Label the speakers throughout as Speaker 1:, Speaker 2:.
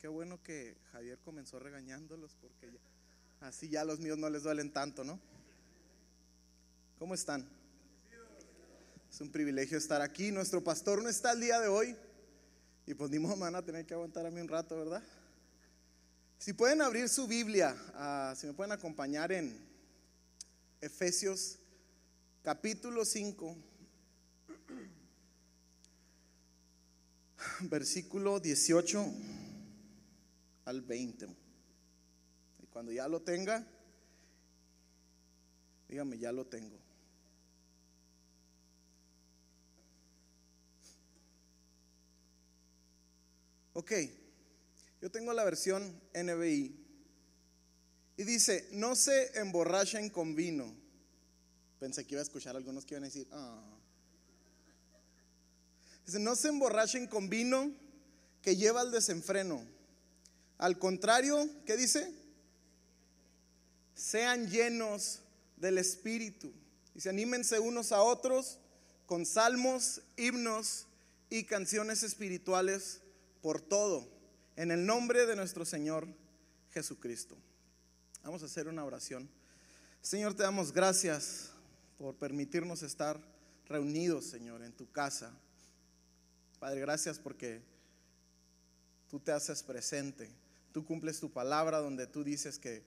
Speaker 1: Qué bueno que Javier comenzó regañándolos porque así ya los míos no les duelen tanto, ¿no? ¿Cómo están? Es un privilegio estar aquí. Nuestro pastor no está el día de hoy y pues ni modo van a tener que aguantar a mí un rato, ¿verdad? Si pueden abrir su Biblia, ah, si me pueden acompañar en Efesios capítulo 5, versículo 18 al 20. Y cuando ya lo tenga, dígame, ya lo tengo. Ok, yo tengo la versión NBI y dice, no se emborrachen con vino. Pensé que iba a escuchar algunos que iban a decir, ah. Dice, no se emborrachen con vino que lleva al desenfreno. Al contrario, ¿qué dice? Sean llenos del Espíritu. Dice, anímense unos a otros con salmos, himnos y canciones espirituales por todo, en el nombre de nuestro Señor Jesucristo. Vamos a hacer una oración. Señor, te damos gracias por permitirnos estar reunidos, Señor, en tu casa. Padre, gracias porque tú te haces presente. Tú cumples tu palabra donde tú dices que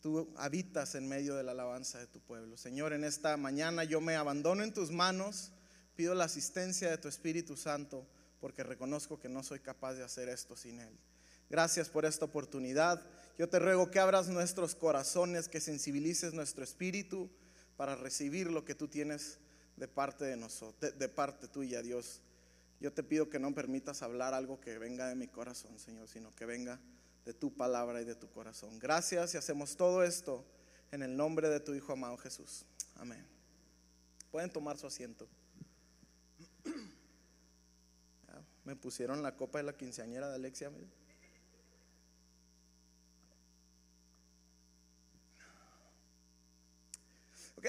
Speaker 1: tú habitas en medio de la alabanza de tu pueblo. Señor, en esta mañana yo me abandono en tus manos, pido la asistencia de tu Espíritu Santo porque reconozco que no soy capaz de hacer esto sin Él. Gracias por esta oportunidad. Yo te ruego que abras nuestros corazones, que sensibilices nuestro espíritu para recibir lo que tú tienes de parte de nosotros, de, parte tuya, Dios. Yo te pido que no permitas hablar algo que venga de mi corazón, Señor, sino que venga de tu palabra y de tu corazón. Gracias y hacemos todo esto en el nombre de tu Hijo amado Jesús. Amén. Pueden tomar su asiento. Me pusieron la copa de la quinceañera de Alexia.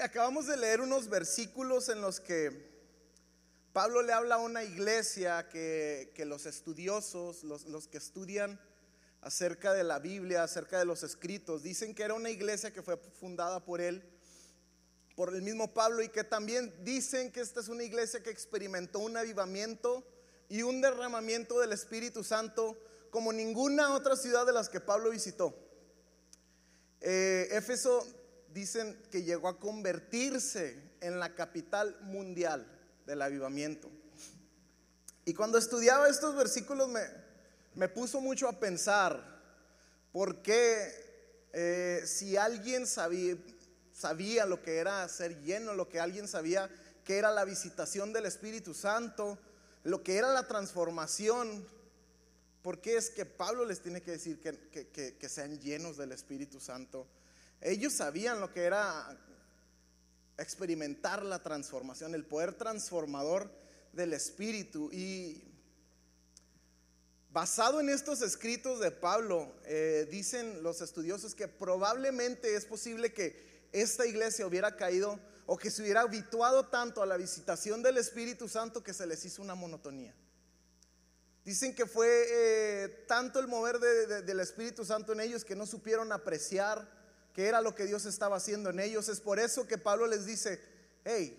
Speaker 1: acabamos de leer unos versículos en los que Pablo le habla a una iglesia que, los estudiosos, los, los, que estudian acerca de la Biblia, acerca de los escritos, dicen que era una iglesia que fue fundada por él, por el mismo Pablo, y que también dicen que esta es una iglesia que experimentó un avivamiento y un derramamiento del Espíritu Santo como ninguna otra ciudad de las que Pablo visitó. Eh, Éfeso dicen que llegó a convertirse en la capital mundial del avivamiento. Y cuando estudiaba estos versículos me, me puso mucho a pensar por qué eh, si alguien sabía, lo que era ser lleno, lo que alguien sabía que era la visitación del Espíritu Santo, lo que era la transformación, ¿por qué es que Pablo les tiene que decir que, sean llenos del Espíritu Santo? Ellos sabían lo que era experimentar la transformación, el poder transformador del Espíritu. Y basado en estos escritos de Pablo, eh, dicen los estudiosos que probablemente es posible que esta iglesia hubiera caído o que se hubiera habituado tanto a la visitación del Espíritu Santo que se les hizo una monotonía. Dicen que fue eh, tanto el mover del Espíritu Santo en ellos que no supieron apreciar qué era lo que Dios estaba haciendo en ellos. Es por eso que Pablo les dice, hey,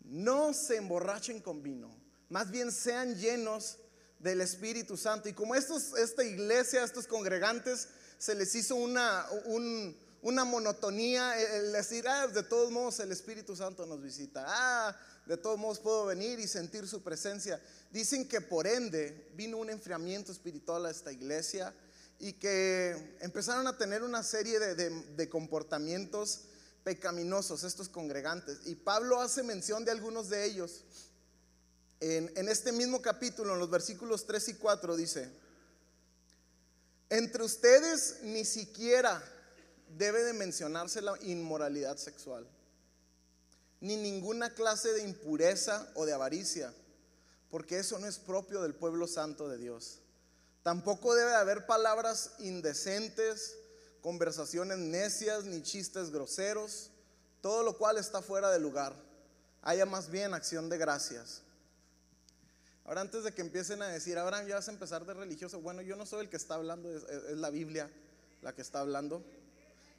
Speaker 1: no se emborrachen con vino, más bien sean llenos del Espíritu Santo. Y como estos, esta iglesia, estos congregantes, se les hizo una, un, una monotonía, el decir, ah, de todos modos el Espíritu Santo nos visita, ah, de todos modos puedo venir y sentir su presencia. Dicen que por ende vino un enfriamiento espiritual a esta iglesia y que empezaron a tener una serie de, comportamientos pecaminosos estos congregantes. Y Pablo hace mención de algunos de ellos. En, este mismo capítulo, en los versículos 3 y 4, dice, entre ustedes ni siquiera debe de mencionarse la inmoralidad sexual, ni ninguna clase de impureza o de avaricia, porque eso no es propio del pueblo santo de Dios. Tampoco debe haber palabras indecentes, conversaciones necias, ni chistes groseros, todo lo cual está fuera de lugar. Haya más bien acción de gracias. Ahora antes de que empiecen a decir, ahora ya vas a empezar de religioso, bueno, yo no soy el que está hablando, es, la Biblia la que está hablando,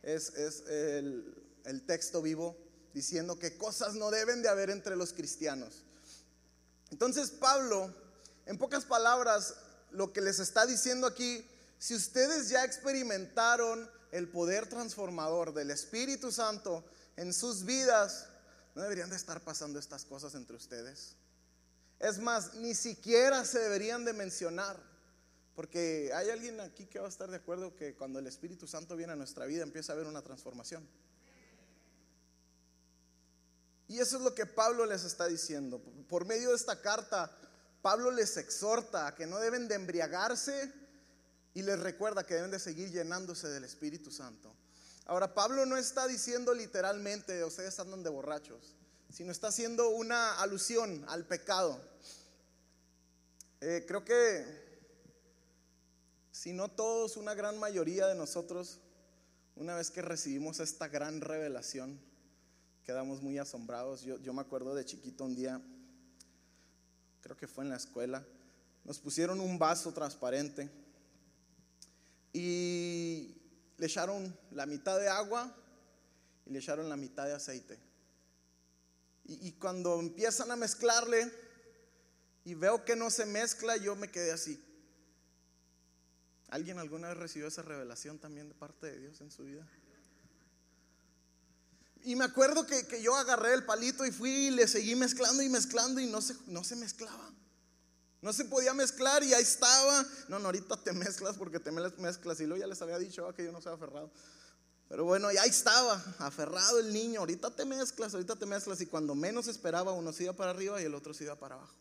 Speaker 1: es, el, el texto vivo diciendo que cosas no deben de haber entre los cristianos. Entonces Pablo, en pocas palabras, lo que les está diciendo aquí, si ustedes ya experimentaron el poder transformador del Espíritu Santo en sus vidas, no deberían de estar pasando estas cosas entre ustedes. Es más, ni siquiera se deberían de mencionar, porque hay alguien aquí que va a estar de acuerdo que cuando el Espíritu Santo viene a nuestra vida empieza a haber una transformación. Y eso es lo que Pablo les está diciendo. Por medio de esta carta, Pablo les exhorta a que no deben de embriagarse y les recuerda que deben de seguir llenándose del Espíritu Santo. Ahora, Pablo no está diciendo literalmente, ustedes andan de borrachos sino está haciendo una alusión al pecado. Eh, creo que, si no todos, una gran mayoría de nosotros, una vez que recibimos esta gran revelación, quedamos muy asombrados. Yo, yo me acuerdo de chiquito un día, creo que fue en la escuela, nos pusieron un vaso transparente y le echaron la mitad de agua y le echaron la mitad de aceite. Y, cuando empiezan a mezclarle y veo que no se mezcla, yo me quedé así. ¿Alguien alguna vez recibió esa revelación también de parte de Dios en su vida? Y me acuerdo que, yo agarré el palito y fui y le seguí mezclando y mezclando y no se, no se mezclaba. No se podía mezclar y ahí estaba. No, no, ahorita te mezclas porque te mezclas. Y luego ya les había dicho ah, que yo no soy aferrado. Pero bueno, ya estaba, aferrado el niño, ahorita te mezclas, ahorita te mezclas y cuando menos esperaba uno se iba para arriba y el otro se iba para abajo.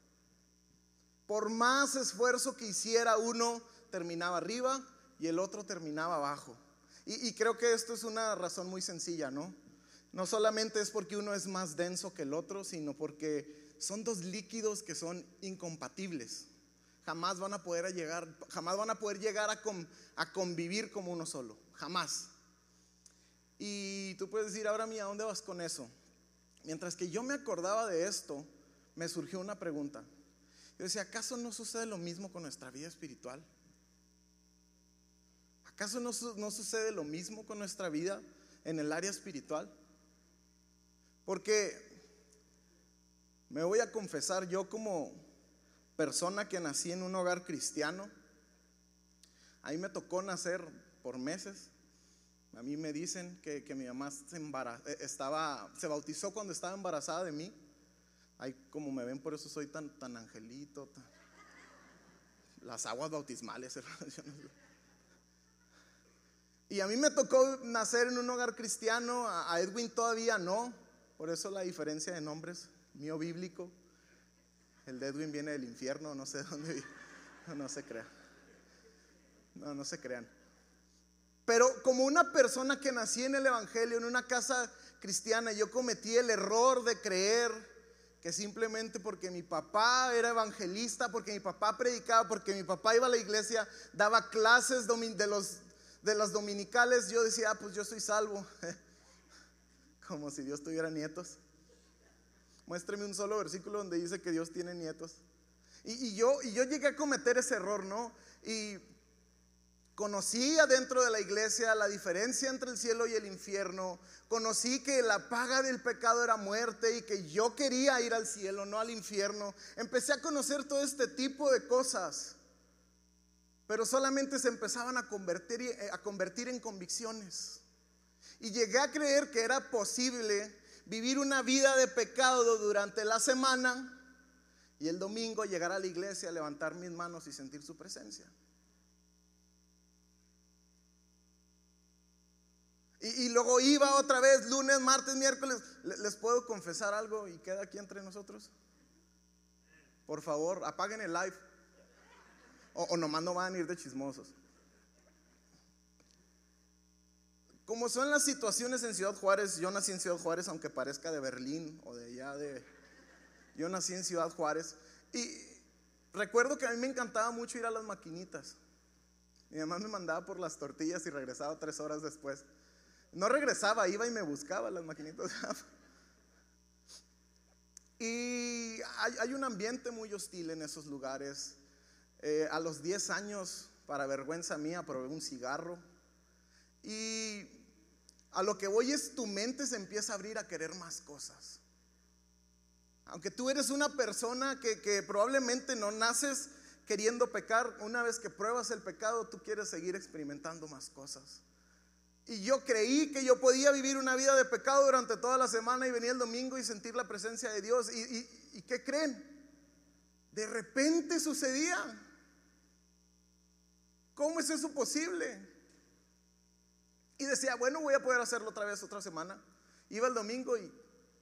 Speaker 1: Por más esfuerzo que hiciera uno, terminaba arriba y el otro terminaba abajo. Y, creo que esto es una razón muy sencilla, ¿no? No solamente es porque uno es más denso que el otro, sino porque son dos líquidos que son incompatibles. Jamás van a poder llegar, jamás van a poder llegar a convivir como uno solo. Jamás. Y tú puedes decir, ahora mía, ¿dónde vas con eso? Mientras que yo me acordaba de esto, me surgió una pregunta. Yo decía, ¿acaso no sucede lo mismo con nuestra vida espiritual? ¿Acaso no, no sucede lo mismo con nuestra vida en el área espiritual? Porque me voy a confesar, yo como persona que nací en un hogar cristiano, ahí me tocó nacer por meses a mí me dicen que, mi mamá se, eh, estaba, se bautizó cuando estaba embarazada de mí. Ahí como me ven, por eso soy tan, tan angelito. las aguas bautismales, Y a mí me tocó nacer en un hogar cristiano, a Edwin todavía no. Por eso la diferencia de nombres, mío bíblico. El de Edwin viene del infierno, no sé de dónde. No, no se crea. No, no se crean. Pero como una persona que nací en el Evangelio, en una casa cristiana, yo cometí el error de creer que simplemente porque mi papá era evangelista, porque mi papá predicaba, porque mi papá iba a la iglesia, daba clases de, los, de las dominicales, yo decía, ah, pues yo soy salvo. Como si Dios tuviera nietos. Muéstreme un solo versículo donde dice que Dios tiene nietos. Y, yo, y yo llegué a cometer ese error, ¿no? Y Conocí adentro de la iglesia la diferencia entre el cielo y el infierno. Conocí que la paga del pecado era muerte y que yo quería ir al cielo, no al infierno. Empecé a conocer todo este tipo de cosas. Pero solamente se empezaban a convertir, eh, a convertir en convicciones. Y llegué a creer que era posible vivir una vida de pecado durante la semana y el domingo llegar a la iglesia, levantar mis manos y sentir su presencia. Y, luego iba otra vez, lunes, martes, miércoles. ¿Les puedo confesar algo y queda aquí entre nosotros? Por favor, apaguen el live. O, o nomás no van a ir de chismosos. Como son las situaciones en Ciudad Juárez, yo nací en Ciudad Juárez, aunque parezca de Berlín o de allá de... Yo nací en Ciudad Juárez. Y recuerdo que a mí me encantaba mucho ir a las maquinitas. Mi mamá me mandaba por las tortillas y regresaba tres horas después. No regresaba, iba y me buscaba las maquinitas. Y hay, un ambiente muy hostil en esos lugares. Eh, a los 10 años, para vergüenza mía, probé un cigarro. Y a lo que voy es tu mente se empieza a abrir a querer más cosas. Aunque tú eres una persona que, que probablemente no naces queriendo pecar, una vez que pruebas el pecado, tú quieres seguir experimentando más cosas. Y yo creí que yo podía vivir una vida de pecado durante toda la semana y venir el domingo y sentir la presencia de Dios. ¿Y, qué creen? De repente sucedía. ¿Cómo es eso posible? Y decía, bueno, voy a poder hacerlo otra vez otra semana. Iba el domingo y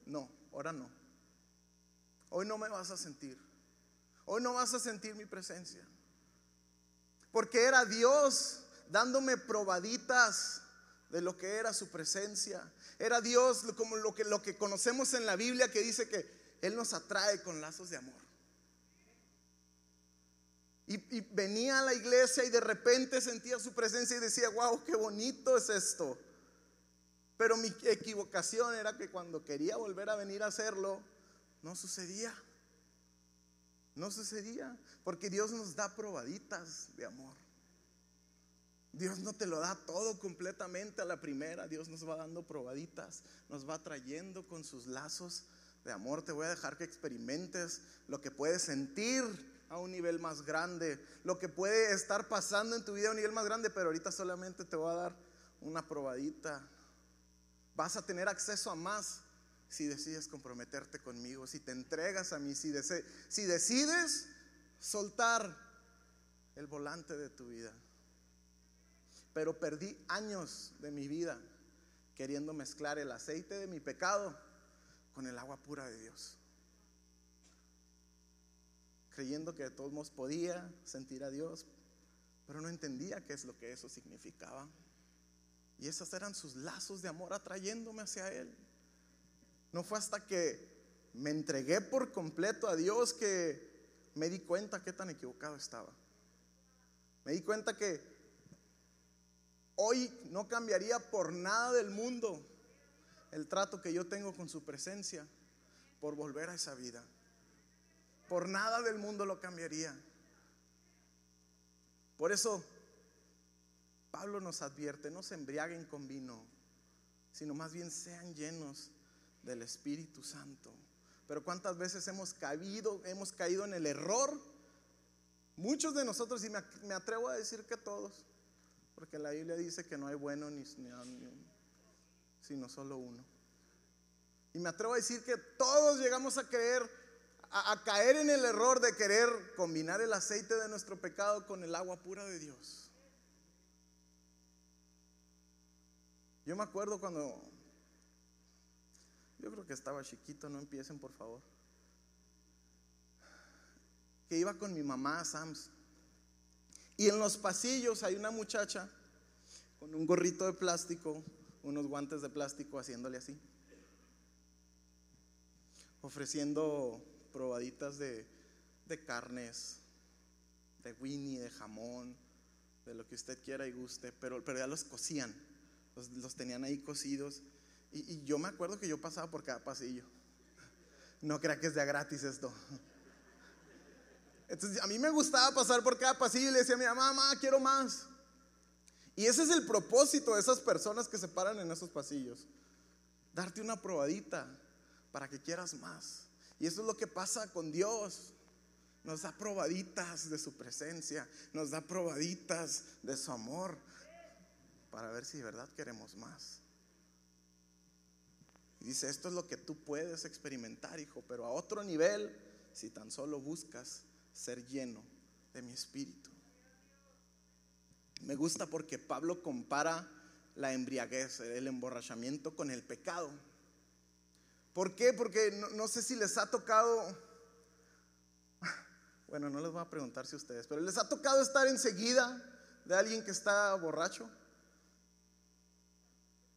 Speaker 1: no, ahora no. Hoy no me vas a sentir. Hoy no vas a sentir mi presencia. Porque era Dios dándome probaditas de lo que era su presencia. Era Dios como lo que, lo que conocemos en la Biblia que dice que Él nos atrae con lazos de amor. Y, y, venía a la iglesia y de repente sentía su presencia y decía, wow, qué bonito es esto. Pero mi equivocación era que cuando quería volver a venir a hacerlo, no sucedía. No sucedía. Porque Dios nos da probaditas de amor. Dios no te lo da todo completamente a la primera. Dios nos va dando probaditas, nos va trayendo con sus lazos de amor. Te voy a dejar que experimentes lo que puedes sentir a un nivel más grande, lo que puede estar pasando en tu vida a un nivel más grande, pero ahorita solamente te voy a dar una probadita. Vas a tener acceso a más si decides comprometerte conmigo, si te entregas a mí, si, si decides soltar el volante de tu vida. Pero perdí años de mi vida queriendo mezclar el aceite de mi pecado con el agua pura de Dios. Creyendo que de todos modos podía sentir a Dios, pero no entendía qué es lo que eso significaba. Y esos eran sus lazos de amor atrayéndome hacia Él. No fue hasta que me entregué por completo a Dios que me di cuenta qué tan equivocado estaba. Me di cuenta que Hoy no cambiaría por nada del mundo el trato que yo tengo con su presencia por volver a esa vida. Por nada del mundo lo cambiaría. Por eso Pablo nos advierte, no se embriaguen con vino, sino más bien sean llenos del Espíritu Santo. Pero cuántas veces hemos caído, hemos caído en el error, muchos de nosotros, y me atrevo a decir que todos, porque la Biblia dice que no hay bueno ni, sino solo uno. Y me atrevo a decir que todos llegamos a creer, a, caer en el error de querer combinar el aceite de nuestro pecado con el agua pura de Dios. Yo me acuerdo cuando, yo creo que estaba chiquito, no empiecen por favor, que iba con mi mamá a Sams. Y en los pasillos hay una muchacha con un gorrito de plástico, unos guantes de plástico haciéndole así. Ofreciendo probaditas de, carnes, de winnie, de jamón, de lo que usted quiera y guste, pero, pero ya los cocían, los, tenían ahí cocidos. Y, y, yo me acuerdo que yo pasaba por cada pasillo. No crea que es de gratis esto. Entonces a mí me gustaba pasar por cada pasillo y le decía a mi mamá, mamá, quiero más. Y ese es el propósito de esas personas que se paran en esos pasillos. Darte una probadita para que quieras más. Y eso es lo que pasa con Dios. Nos da probaditas de su presencia, nos da probaditas de su amor para ver si de verdad queremos más. Y dice, esto es lo que tú puedes experimentar, hijo, pero a otro nivel, si tan solo buscas ser lleno de mi espíritu. Me gusta porque Pablo compara la embriaguez, el emborrachamiento con el pecado. ¿Por qué? Porque no, sé si les ha tocado, bueno, no les voy a preguntar si ustedes, pero les ha tocado estar enseguida de alguien que está borracho.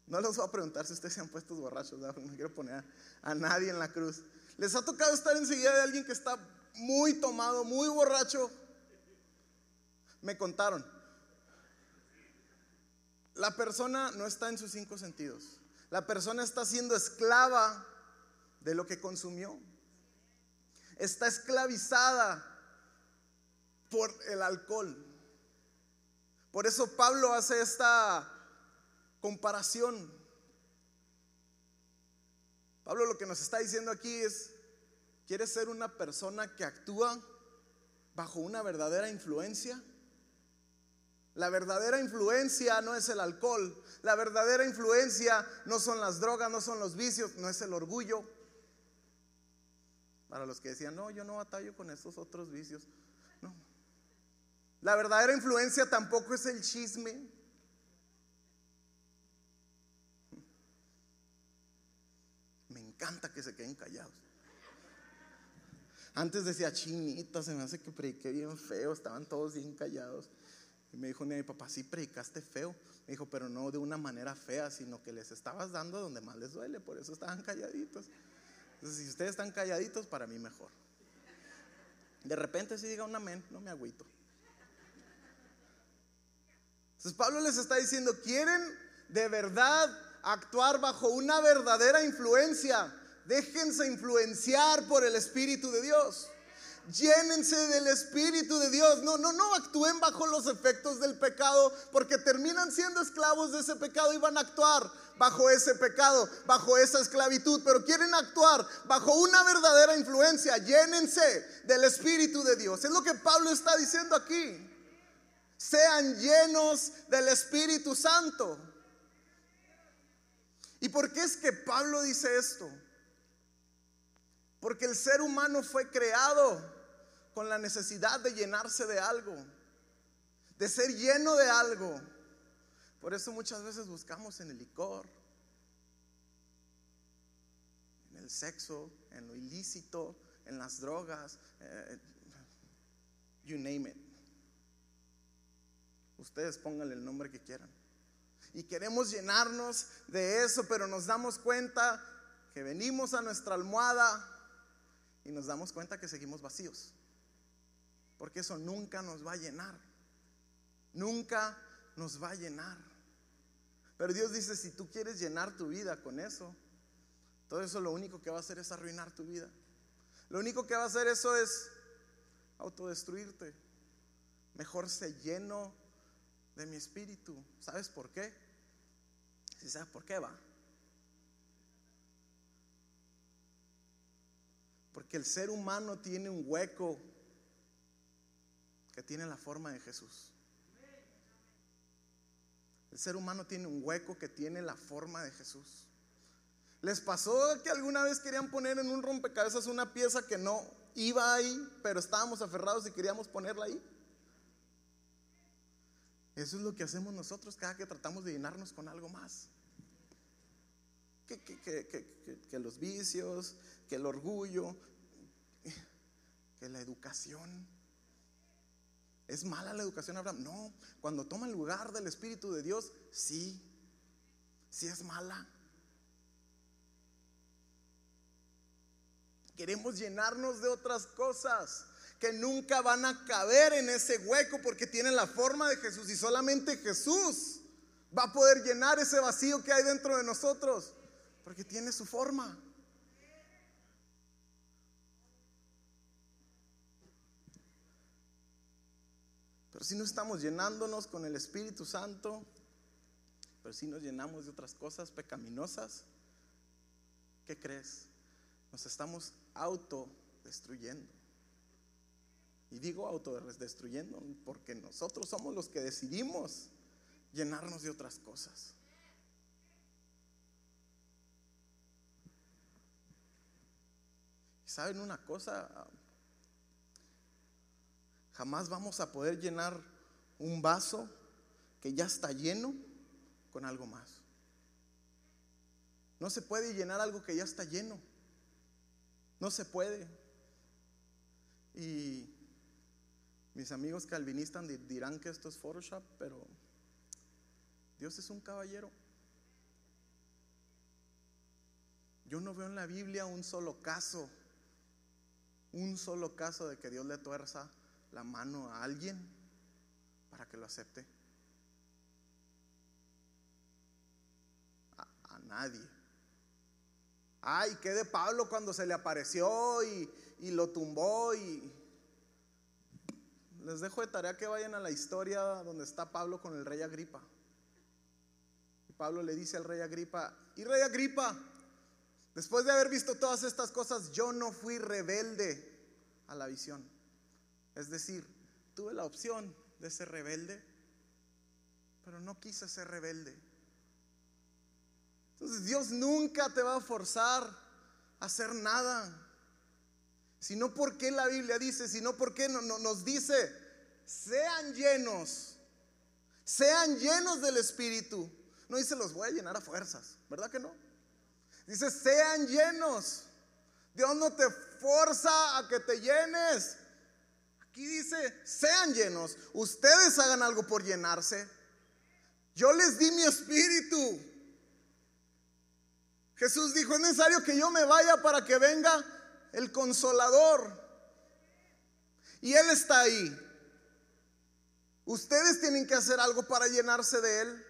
Speaker 1: No les voy a preguntar si ustedes se han puesto borrachos, no quiero poner a nadie en la cruz. ¿Les ha tocado estar enseguida de alguien que está muy tomado, muy borracho. Me contaron. La persona no está en sus cinco sentidos. La persona está siendo esclava de lo que consumió. está esclavizada por el alcohol. Por eso Pablo hace esta comparación. Pablo lo que nos está diciendo aquí es, ¿quieres ser una persona que actúa bajo una verdadera influencia? La verdadera influencia no es el alcohol, la verdadera influencia no son las drogas, no son los vicios, no es el orgullo. Para los que decían, no, yo no batallo con estos otros vicios. No. La verdadera influencia tampoco es el chisme. Me encanta que se queden callados. Antes decía, chinita, se me hace que prediqué bien feo, estaban todos bien callados. Y me dijo mi papá, sí predicaste feo. Me dijo, pero no de una manera fea, sino que les estabas dando donde más les duele, por eso estaban calladitos. Entonces, si ustedes están calladitos, para mí mejor. De repente si diga un amén, no me agüito. Entonces Pablo les está diciendo, ¿quieren de verdad actuar bajo una verdadera influencia? Déjense influenciar por el Espíritu de Dios. Llénense del Espíritu de Dios. No, no, no actúen bajo los efectos del pecado porque terminan siendo esclavos de ese pecado y van a actuar bajo ese pecado, bajo esa esclavitud, pero quieren actuar bajo una verdadera influencia. Llénense del Espíritu de Dios. Es lo que Pablo está diciendo aquí. Sean llenos del Espíritu Santo. ¿Y por qué es que Pablo dice esto? Porque el ser humano fue creado con la necesidad de llenarse de algo, de ser lleno de algo. Por eso muchas veces buscamos en el licor, en el sexo, en lo ilícito, en las drogas, eh, you name it. Ustedes pónganle el nombre que quieran. Y queremos llenarnos de eso, pero nos damos cuenta que venimos a nuestra almohada y nos damos cuenta que seguimos vacíos. Porque eso nunca nos va a llenar. Nunca nos va a llenar. Pero Dios dice, si tú quieres llenar tu vida con eso, todo eso lo único que va a hacer es arruinar tu vida. Lo único que va a hacer eso es autodestruirte. Mejor se lleno de mi espíritu. ¿Sabes por qué? Si sabes por qué va. Porque el ser humano tiene un hueco que tiene la forma de Jesús. El ser humano tiene un hueco que tiene la forma de Jesús. ¿Les pasó que alguna vez querían poner en un rompecabezas una pieza que no iba ahí, pero estábamos aferrados y queríamos ponerla ahí? Eso es lo que hacemos nosotros cada que tratamos de llenarnos con algo más. Que, que los vicios, que el orgullo, que la educación. ¿Es mala la educación, Abraham? No, cuando toma el lugar del Espíritu de Dios, sí, sí es mala. Queremos llenarnos de otras cosas que nunca van a caber en ese hueco porque tienen la forma de Jesús y solamente Jesús va a poder llenar ese vacío que hay dentro de nosotros porque tiene su forma. Pero si no estamos llenándonos con el Espíritu Santo, pero si nos llenamos de otras cosas pecaminosas, ¿qué crees? Nos estamos autodestruyendo. Y digo autodestruyendo porque nosotros somos los que decidimos llenarnos de otras cosas. ¿Saben una cosa? Jamás vamos a poder llenar un vaso que ya está lleno con algo más. No se puede llenar algo que ya está lleno. No se puede. Y mis amigos calvinistas dirán que esto es Photoshop, pero Dios es un caballero. Yo no veo en la Biblia un solo caso, un solo caso de que Dios le tuerza la mano a alguien para que lo acepte? A, nadie. Ay, ¿qué de Pablo cuando se le apareció y, y lo tumbó? Y les dejo de tarea que vayan a la historia donde está Pablo con el rey Agripa. Y Pablo le dice al rey Agripa, y rey Agripa, después de haber visto todas estas cosas, yo no fui rebelde a la visión. Es decir, tuve la opción de ser rebelde, pero no quise ser rebelde. Entonces Dios nunca te va a forzar a hacer nada. Sino porque la Biblia dice, sino porque no, nos dice, sean llenos, sean llenos del Espíritu. No dice los voy a llenar a fuerzas, ¿verdad que no? Dice, sean llenos. Dios no te forza a que te llenes. Aquí dice, sean llenos. Ustedes hagan algo por llenarse. Yo les di mi espíritu. Jesús dijo, es necesario que yo me vaya para que venga el consolador. Y Él está ahí. Ustedes tienen que hacer algo para llenarse de Él.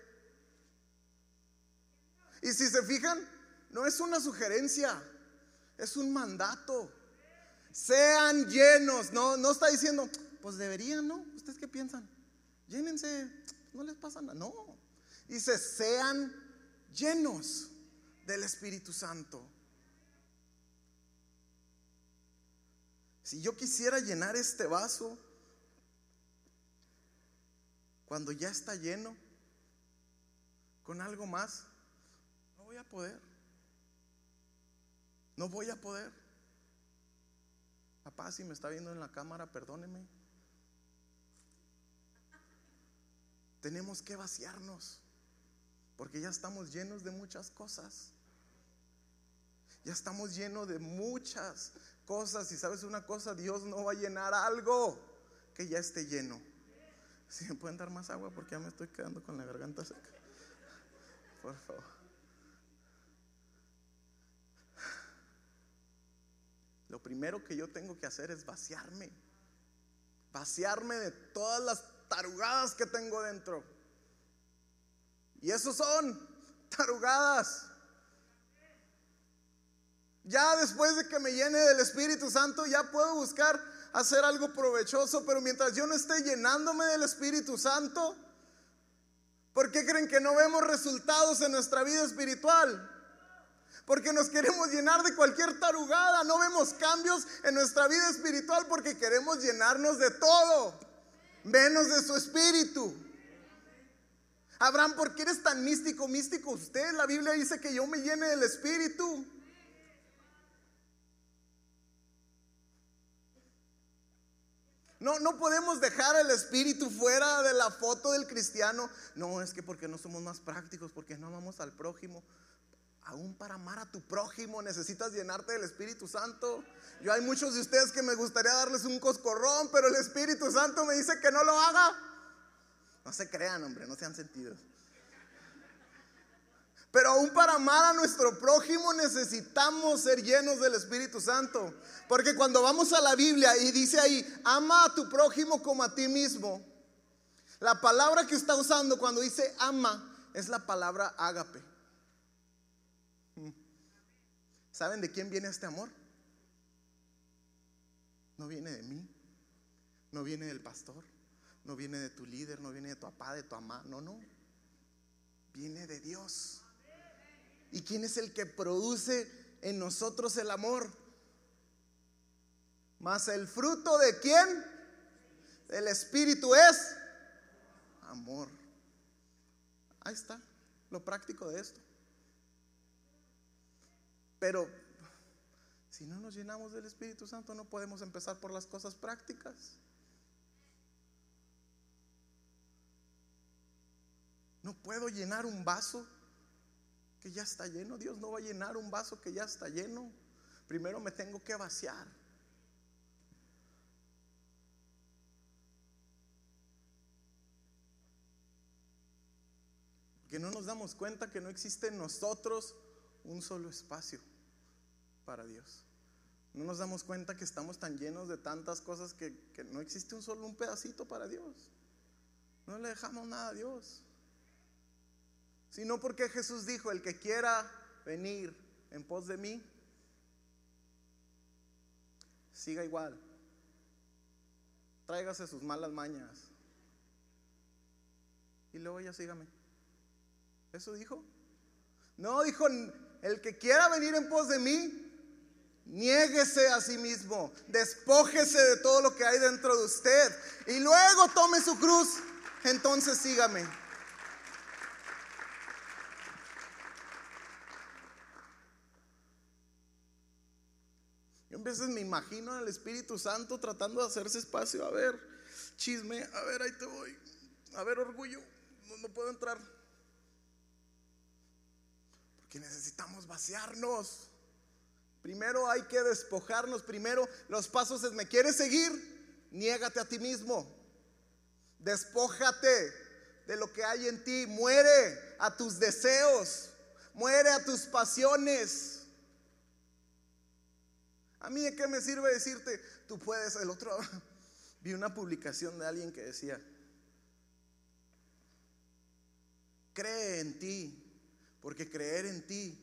Speaker 1: Y si se fijan, no es una sugerencia, es un mandato. Sean llenos. No, no está diciendo, pues deberían, ¿no? ¿Ustedes qué piensan? Llénense, no les pasa nada. No. Dice, sean llenos del Espíritu Santo. Si yo quisiera llenar este vaso, cuando ya está lleno, con algo más, no voy a poder. No voy a poder. Papá, si me está viendo en la cámara, perdóneme. Tenemos que vaciarnos, porque ya estamos llenos de muchas cosas. Ya estamos llenos de muchas cosas. Y sabes una cosa, Dios no va a llenar algo que ya esté lleno. Si me pueden dar más agua porque ya me estoy quedando con la garganta seca. Por favor. Lo primero que yo tengo que hacer es vaciarme. Vaciarme de todas las tarugadas que tengo dentro. Y esos son tarugadas. Ya después de que me llene del Espíritu Santo, ya puedo buscar hacer algo provechoso, pero mientras yo no esté llenándome del Espíritu Santo, ¿por qué creen que no vemos resultados en nuestra vida espiritual? Porque nos queremos llenar de cualquier tarugada, no vemos cambios en nuestra vida espiritual porque queremos llenarnos de todo, menos de su espíritu. Abraham, ¿por qué eres tan místico? Místico usted, la Biblia dice que yo me llene del espíritu. No, no podemos dejar el espíritu fuera de la foto del cristiano. No, es que porque no somos más prácticos, porque no amamos al prójimo. Aún para amar a tu prójimo necesitas llenarte del Espíritu Santo. Yo hay muchos de ustedes que me gustaría darles un coscorrón, pero el Espíritu Santo me dice que no lo haga. No se crean, hombre, no sean sentidos. Pero aún para amar a nuestro prójimo necesitamos ser llenos del Espíritu Santo. Porque cuando vamos a la Biblia y dice ahí, ama a tu prójimo como a ti mismo, la palabra que está usando cuando dice ama es la palabra ágape. ¿Saben de quién viene este amor? No viene de mí, no viene del pastor, no viene de tu líder, no viene de tu papá, de tu mamá, no, no. Viene de Dios. ¿Y quién es el que produce en nosotros el amor? Más el fruto de quién? El Espíritu es amor. Ahí está lo práctico de esto. Pero si no nos llenamos del Espíritu Santo no podemos empezar por las cosas prácticas. No puedo llenar un vaso que ya está lleno. Dios no va a llenar un vaso que ya está lleno. Primero me tengo que vaciar. Que no nos damos cuenta que no existe en nosotros un solo espacio para Dios. No nos damos cuenta que estamos tan llenos de tantas cosas que, que no existe un solo un pedacito para Dios. No le dejamos nada a Dios sino porque Jesús dijo, el que quiera venir en pos de mí, siga igual. Tráigase sus malas mañas. Y luego ya sígame. ¿Eso dijo? No, dijo, el que quiera venir en pos de mí, Niéguese a sí mismo, despójese de todo lo que hay dentro de usted y luego tome su cruz. Entonces sígame. Yo a veces me imagino al Espíritu Santo tratando de hacerse espacio. A ver, chisme, a ver, ahí te voy. A ver, orgullo, no, no puedo entrar. Necesitamos vaciarnos. Primero hay que despojarnos. Primero los pasos es, ¿me quieres seguir? Niégate a ti mismo. Despójate de lo que hay en ti. Muere a tus deseos. Muere a tus pasiones. A mí de qué me sirve decirte, tú puedes, el otro, vi una publicación de alguien que decía, cree en ti, porque creer en ti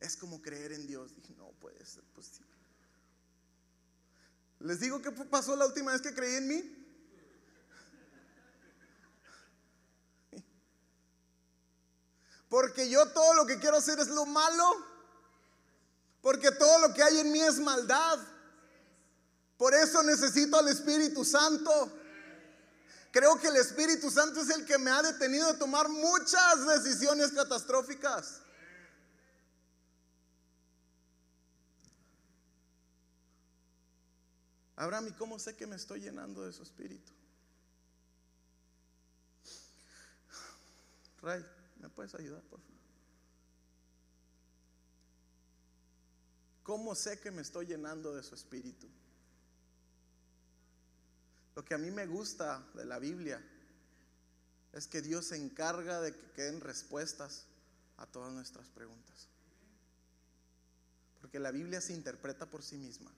Speaker 1: es como creer en Dios. Dije, no puede ser posible. Les digo qué pasó la última vez que creí en mí. Porque yo todo lo que quiero hacer es lo malo. Porque todo lo que hay en mí es maldad. Por eso necesito al Espíritu Santo. Creo que el Espíritu Santo es el que me ha detenido de tomar muchas decisiones catastróficas. Abraham, ¿y cómo sé que me estoy llenando de su espíritu? Ray, ¿me puedes ayudar, por favor? ¿Cómo sé que me estoy llenando de su espíritu? Lo que a mí me gusta de la Biblia es que Dios se encarga de que queden respuestas a todas nuestras preguntas. Porque la Biblia se interpreta por sí misma.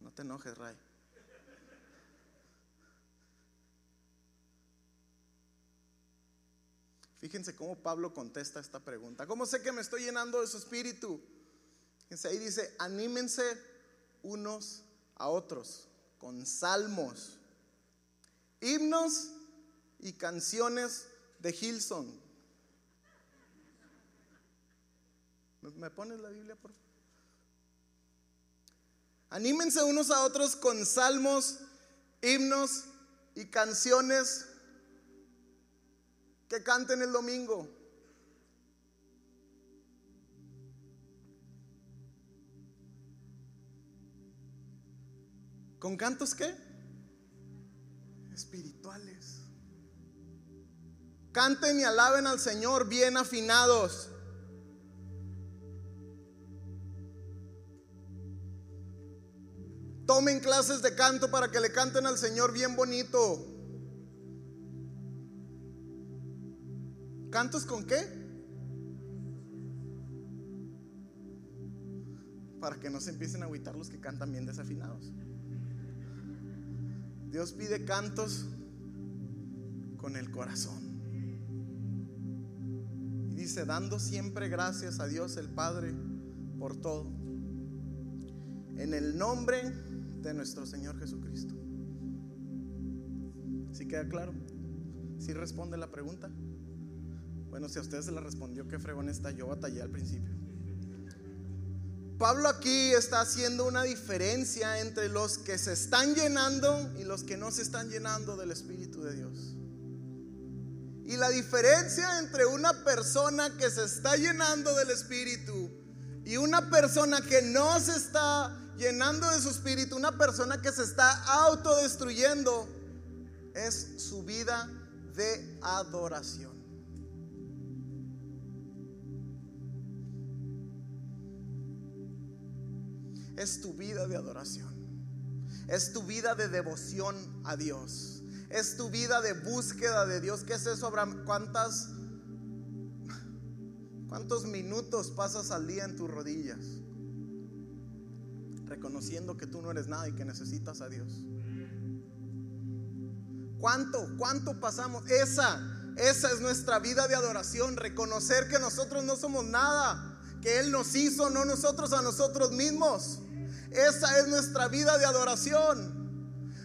Speaker 1: No te enojes, Ray. Fíjense cómo Pablo contesta esta pregunta. ¿Cómo sé que me estoy llenando de su espíritu? Fíjense, ahí dice, anímense unos a otros con salmos, himnos y canciones de Hilson. ¿Me pones la Biblia, por favor? Anímense unos a otros con salmos, himnos y canciones que canten el domingo. ¿Con cantos qué? Espirituales. Canten y alaben al Señor bien afinados. Tomen clases de canto para que le canten al Señor bien bonito. ¿Cantos con qué? Para que no se empiecen a agüitar los que cantan bien desafinados. Dios pide cantos con el corazón. Y dice, dando siempre gracias a Dios el Padre por todo. En el nombre de nuestro Señor Jesucristo. ¿Sí queda claro? ¿Sí responde la pregunta? Bueno, si a ustedes se la respondió, qué fregón está. Yo batallé al principio. Pablo aquí está haciendo una diferencia entre los que se están llenando y los que no se están llenando del Espíritu de Dios. Y la diferencia entre una persona que se está llenando del Espíritu y una persona que no se está llenando de su Espíritu, una persona que se está autodestruyendo, es su vida de adoración. Es tu vida de adoración. Es tu vida de devoción a Dios. Es tu vida de búsqueda de Dios. ¿Qué es eso, Abraham? ¿Cuántas, ¿Cuántos minutos pasas al día en tus rodillas? Reconociendo que tú no eres nada y que necesitas a Dios. ¿Cuánto? ¿Cuánto pasamos? Esa Esa es nuestra vida de adoración, reconocer que nosotros no somos nada, que Él nos hizo, no nosotros a nosotros mismos. Esa es nuestra vida de adoración.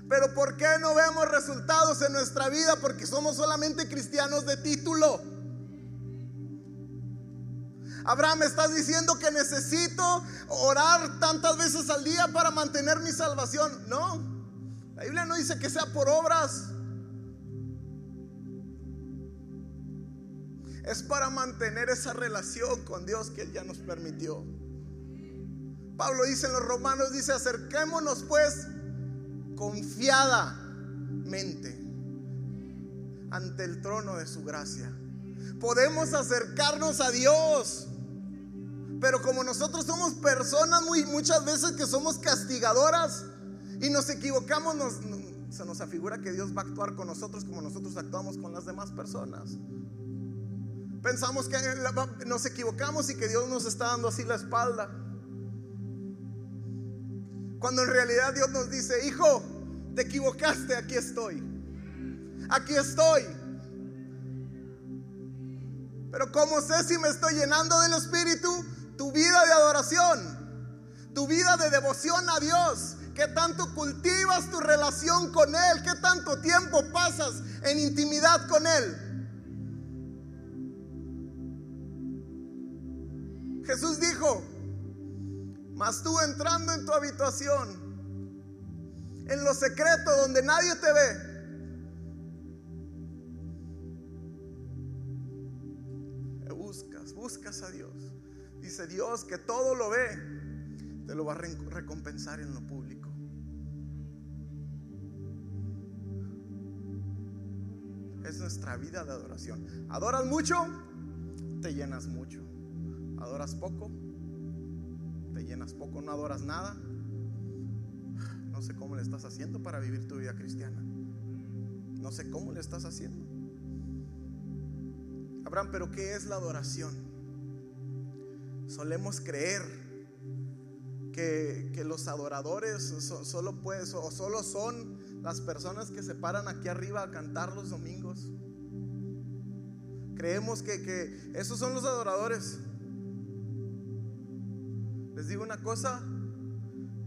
Speaker 1: Pero ¿por qué no vemos resultados en nuestra vida? Porque somos solamente cristianos de título. Abraham, estás diciendo que necesito orar tantas veces al día para mantener mi salvación. No, la Biblia no dice que sea por obras. Es para mantener esa relación con Dios que Él ya nos permitió. Pablo dice en los romanos, dice, acerquémonos pues confiadamente ante el trono de su gracia. Podemos acercarnos a Dios. Pero como nosotros somos personas muy muchas veces que somos castigadoras y nos equivocamos, se nos afigura que Dios va a actuar con nosotros como nosotros actuamos con las demás personas. Pensamos que nos equivocamos y que Dios nos está dando así la espalda. Cuando en realidad Dios nos dice, hijo, te equivocaste, aquí estoy. Aquí estoy. Pero ¿cómo sé si me estoy llenando del Espíritu? Tu vida de adoración, tu vida de devoción a Dios. ¿Qué tanto cultivas tu relación con Él? ¿Qué tanto tiempo pasas en intimidad con Él? Jesús dijo, mas tú entrando en tu habitación, en lo secreto donde nadie te ve, buscas, buscas a Dios. Dice Dios que todo lo ve, te lo va a recompensar en lo público. Es nuestra vida de adoración. ¿Adoras mucho? Te llenas mucho. ¿Adoras poco? ¿Te llenas poco? ¿No adoras nada? No sé cómo le estás haciendo para vivir tu vida cristiana. No sé cómo le estás haciendo. Abraham, pero ¿qué es la adoración? Solemos creer que, los adoradores solo, pues, o solo son las personas que se paran aquí arriba a cantar los domingos. Creemos que, que esos son los adoradores. Les digo una cosa,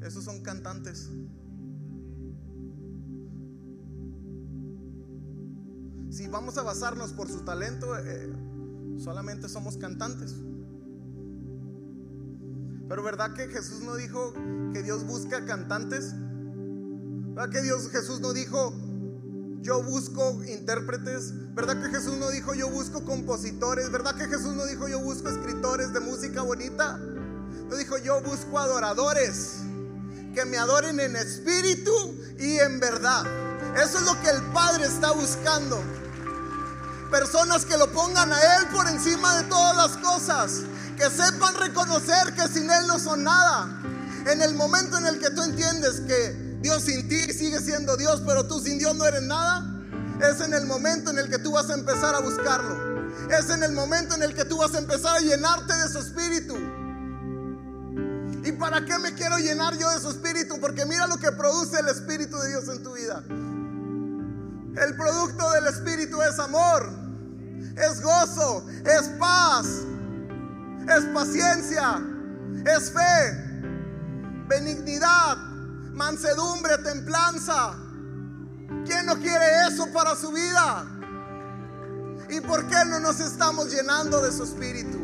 Speaker 1: esos son cantantes. Si vamos a basarnos por su talento, eh, solamente somos cantantes. Pero ¿verdad que Jesús no dijo que Dios busca cantantes? ¿Verdad que Dios Jesús no dijo yo busco intérpretes? ¿Verdad que Jesús no dijo yo busco compositores? ¿Verdad que Jesús no dijo yo busco escritores de música bonita? Dijo, yo busco adoradores que me adoren en espíritu y en verdad. Eso es lo que el Padre está buscando. Personas que lo pongan a Él por encima de todas las cosas. Que sepan reconocer que sin Él no son nada. En el momento en el que tú entiendes que Dios sin ti sigue siendo Dios, pero tú sin Dios no eres nada, es en el momento en el que tú vas a empezar a buscarlo. Es en el momento en el que tú vas a empezar a llenarte de su espíritu. ¿Y para qué me quiero llenar yo de su espíritu? Porque mira lo que produce el espíritu de Dios en tu vida. El producto del espíritu es amor, es gozo, es paz, es paciencia, es fe, benignidad, mansedumbre, templanza. ¿Quién no quiere eso para su vida? ¿Y por qué no nos estamos llenando de su espíritu?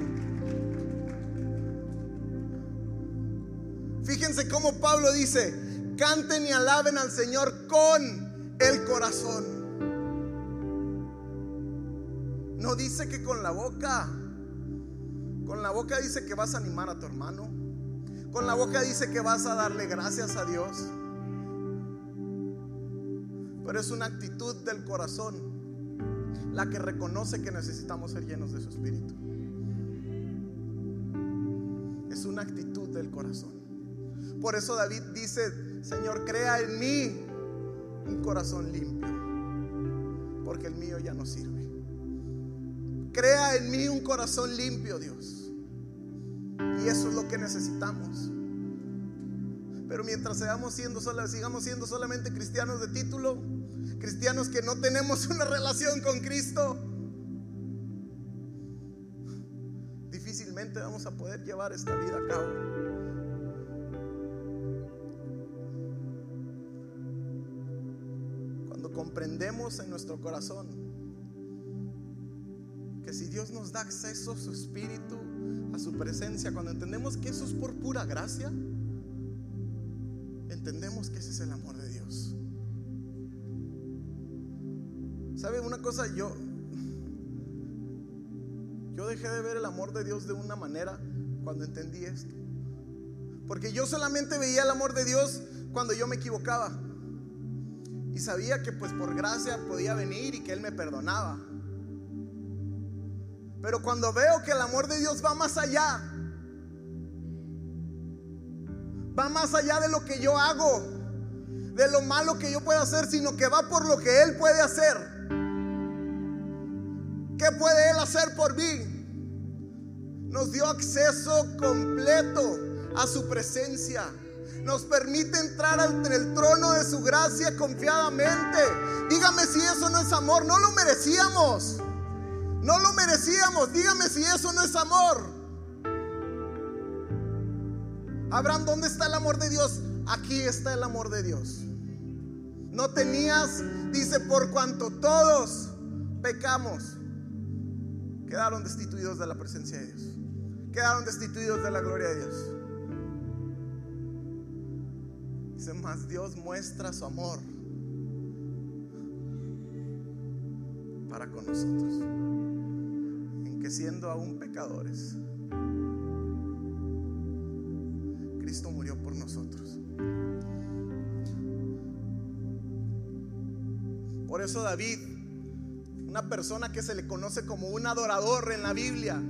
Speaker 1: Fíjense cómo Pablo dice, canten y alaben al Señor con el corazón. No dice que con la boca. Con la boca dice que vas a animar a tu hermano. Con la boca dice que vas a darle gracias a Dios. Pero es una actitud del corazón la que reconoce que necesitamos ser llenos de su espíritu. Es una actitud del corazón por eso David dice, Señor, crea en mí un corazón limpio, porque el mío ya no sirve. Crea en mí un corazón limpio, Dios. Y eso es lo que necesitamos. Pero mientras sigamos siendo, sigamos siendo solamente cristianos de título, cristianos que no tenemos una relación con Cristo, difícilmente vamos a poder llevar esta vida a cabo. Comprendemos en nuestro corazón que si Dios nos da acceso a su espíritu, a su presencia, cuando entendemos que eso es por pura gracia, entendemos que ese es el amor de Dios. ¿Sabe una cosa? Yo yo dejé de ver el amor de Dios de una manera cuando entendí esto. Porque yo solamente veía el amor de Dios cuando yo me equivocaba. Y sabía que pues por gracia podía venir y que Él me perdonaba. Pero cuando veo que el amor de Dios va más allá, va más allá de lo que yo hago, de lo malo que yo puedo hacer, sino que va por lo que Él puede hacer. ¿Qué puede Él hacer por mí? Nos dio acceso completo a su presencia. Nos permite entrar en el trono de su gracia confiadamente. Dígame si eso no es amor. No lo merecíamos. No lo merecíamos. Dígame si eso no es amor. Abraham, ¿dónde está el amor de Dios? Aquí está el amor de Dios. No tenías, dice, por cuanto todos pecamos quedaron destituidos de la presencia de Dios. Quedaron destituidos de la gloria de Dios. Dice más, Dios muestra su amor para con nosotros. En que siendo aún pecadores, Cristo murió por nosotros. Por eso David una persona que se le conoce como un adorador en la Biblia.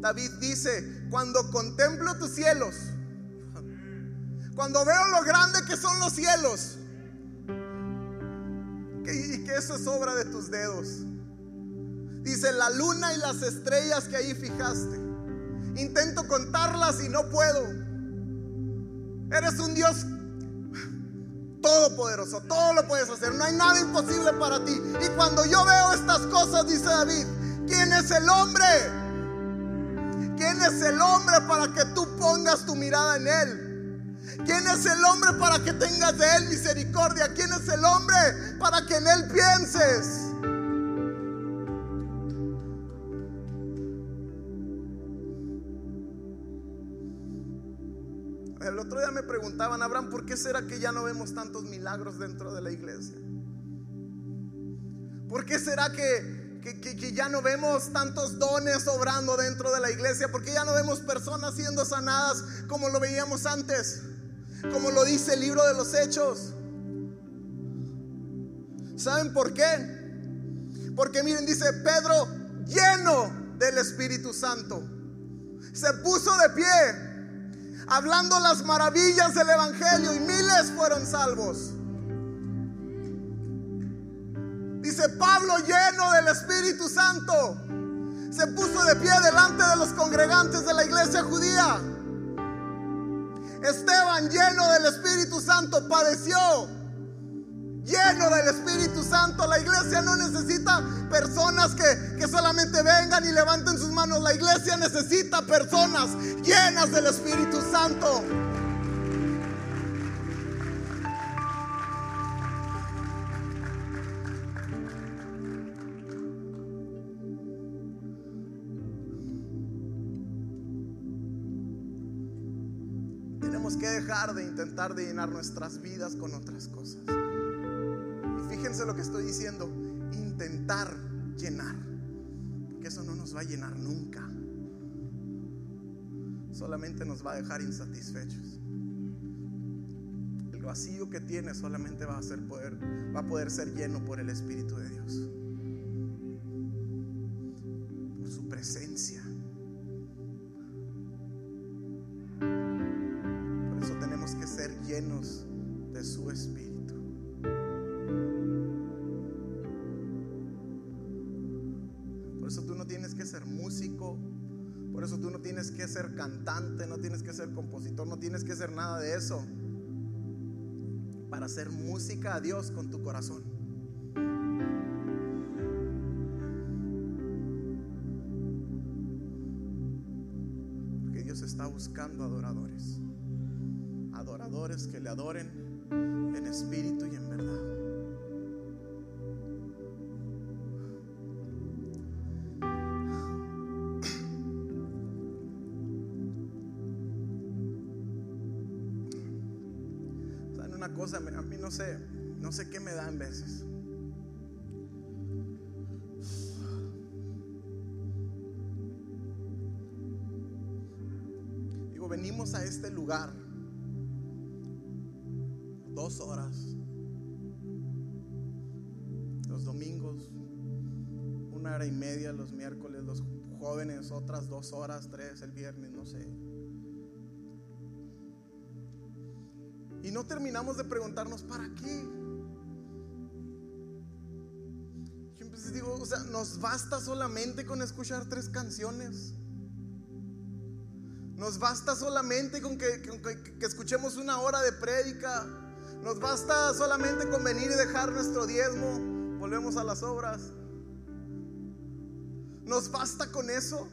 Speaker 1: David dice, cuando contemplo tus cielos, cuando veo lo grande que son los cielos, y que eso es obra de tus dedos. Dice, la luna y las estrellas que ahí fijaste. Intento contarlas y no puedo. Eres un Dios todopoderoso, todo lo puedes hacer, no hay nada imposible para ti. Y cuando yo veo estas cosas, dice David, ¿quién es el hombre? ¿Quién es el hombre para que tú pongas tu mirada en él? ¿Quién es el hombre para que tengas de él misericordia? ¿Quién es el hombre para que en él pienses? El otro día me preguntaban, Abraham, ¿por qué será que ya no vemos tantos milagros dentro de la iglesia? ¿Por qué será que, que, ya no vemos tantos dones obrando dentro de la iglesia? ¿Por qué ya no vemos personas siendo sanadas como lo veíamos antes? Como lo dice el libro de los hechos. ¿Saben por qué? Porque miren, dice Pedro, lleno del Espíritu Santo, se puso de pie hablando las maravillas del Evangelio y miles fueron salvos. Dice Pablo lleno del Espíritu Santo, se puso de pie delante de los congregantes de la iglesia judía. Esteban lleno del Espíritu Santo padeció lleno del Espíritu Santo. La iglesia no necesita personas que, que, solamente vengan y levanten sus manos. La iglesia necesita personas llenas del Espíritu Santo. Que dejar de intentar de llenar nuestras vidas con otras cosas fíjense lo que estoy diciendo, intentar llenar, porque eso no nos va a llenar nunca. Solamente nos va a dejar insatisfechos. El vacío que tiene solamente va a ser poder, va a poder ser lleno por el Espíritu de Dios. A Dios con tu corazón. Dios está buscando adoradores. Adoradores que le adoren en espíritu y en verdad. ¿Saben una cosa? A mí no sé, no sé qué me da en veces. Digo, venimos a este lugar dos horas. Los domingos, una hora y media los miércoles, los jóvenes otras dos horas, tres el viernes, no sé. Y no terminamos de preguntarnos, ¿para qué? Digo, o sea, ¿nos basta solamente con escuchar tres canciones? ¿Nos basta solamente con que, con que- que escuchemos una hora de prédica? ¿Nos basta solamente con venir y dejar nuestro diezmo? Volvemos a las obras. ¿Nos basta con eso?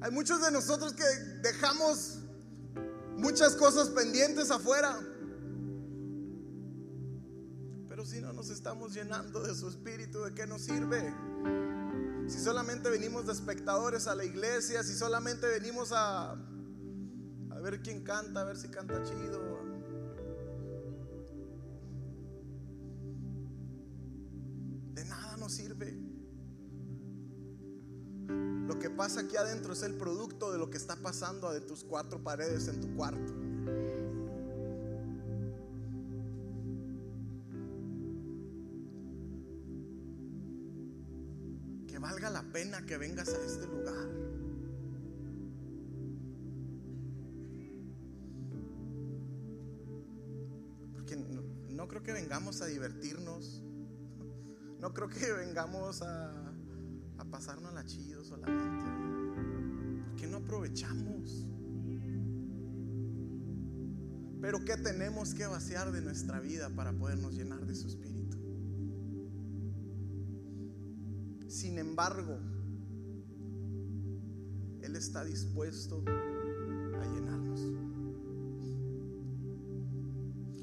Speaker 1: Hay muchos de nosotros que dejamos muchas cosas pendientes afuera. Si no nos estamos llenando de su espíritu, ¿de qué nos sirve? Si solamente venimos de espectadores a la iglesia, si solamente venimos a, a ver quién canta, a ver si canta chido. De nada nos sirve. Lo que pasa aquí adentro es el producto de lo que está pasando de tus cuatro paredes en tu cuarto. Que vengas a este lugar. Porque no, creo que vengamos a divertirnos. No creo que vengamos a, a pasarnos la chido solamente. ¿Por qué no aprovechamos? Pero ¿qué tenemos que vaciar de nuestra vida para podernos llenar de su espíritu? Sin embargo, está dispuesto a llenarnos.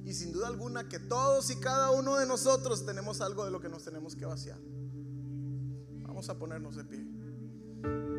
Speaker 1: Y sin duda alguna que todos y cada uno de nosotros tenemos algo de lo que nos tenemos que vaciar. Vamos a ponernos de pie.